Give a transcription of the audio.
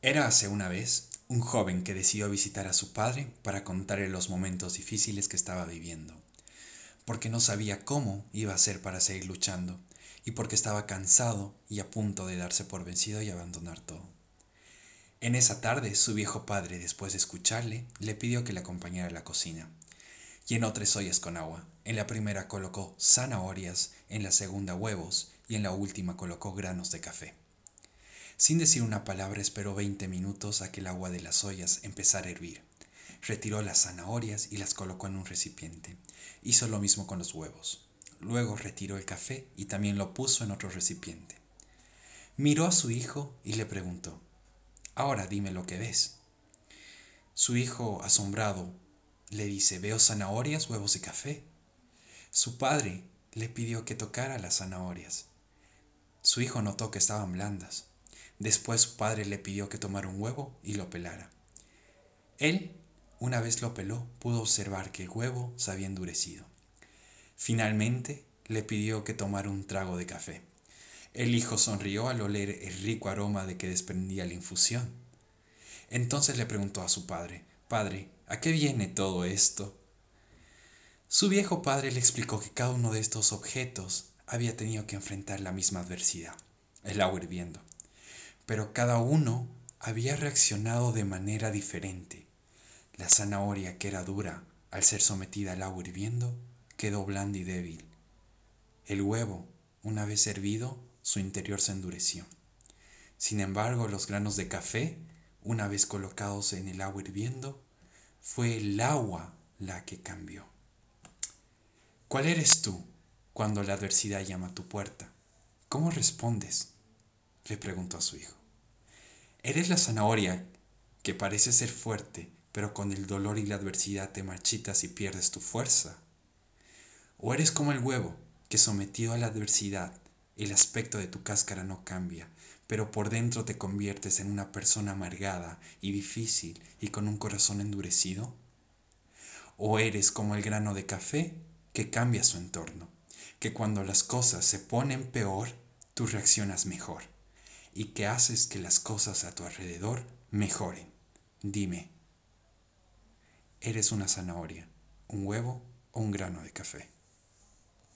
Era hace una vez un joven que decidió visitar a su padre para contarle los momentos difíciles que estaba viviendo, porque no sabía cómo iba a ser para seguir luchando y porque estaba cansado y a punto de darse por vencido y abandonar todo. En esa tarde su viejo padre, después de escucharle, le pidió que le acompañara a la cocina. Llenó tres ollas con agua. En la primera colocó zanahorias, en la segunda huevos y en la última colocó granos de café. Sin decir una palabra esperó 20 minutos a que el agua de las ollas empezara a hervir. Retiró las zanahorias y las colocó en un recipiente. Hizo lo mismo con los huevos. Luego retiró el café y también lo puso en otro recipiente. Miró a su hijo y le preguntó, Ahora dime lo que ves. Su hijo, asombrado, le dice, veo zanahorias, huevos y café. Su padre le pidió que tocara las zanahorias. Su hijo notó que estaban blandas. Después su padre le pidió que tomara un huevo y lo pelara. Él, una vez lo peló, pudo observar que el huevo se había endurecido. Finalmente le pidió que tomara un trago de café. El hijo sonrió al oler el rico aroma de que desprendía la infusión. Entonces le preguntó a su padre, Padre, ¿a qué viene todo esto? Su viejo padre le explicó que cada uno de estos objetos había tenido que enfrentar la misma adversidad, el agua hirviendo pero cada uno había reaccionado de manera diferente. La zanahoria, que era dura, al ser sometida al agua hirviendo, quedó blanda y débil. El huevo, una vez hervido, su interior se endureció. Sin embargo, los granos de café, una vez colocados en el agua hirviendo, fue el agua la que cambió. ¿Cuál eres tú cuando la adversidad llama a tu puerta? ¿Cómo respondes? le preguntó a su hijo. Eres la zanahoria que parece ser fuerte, pero con el dolor y la adversidad te marchitas y pierdes tu fuerza. O eres como el huevo, que sometido a la adversidad, el aspecto de tu cáscara no cambia, pero por dentro te conviertes en una persona amargada y difícil y con un corazón endurecido. O eres como el grano de café, que cambia su entorno, que cuando las cosas se ponen peor, tú reaccionas mejor y que haces que las cosas a tu alrededor mejoren. Dime, ¿eres una zanahoria, un huevo o un grano de café?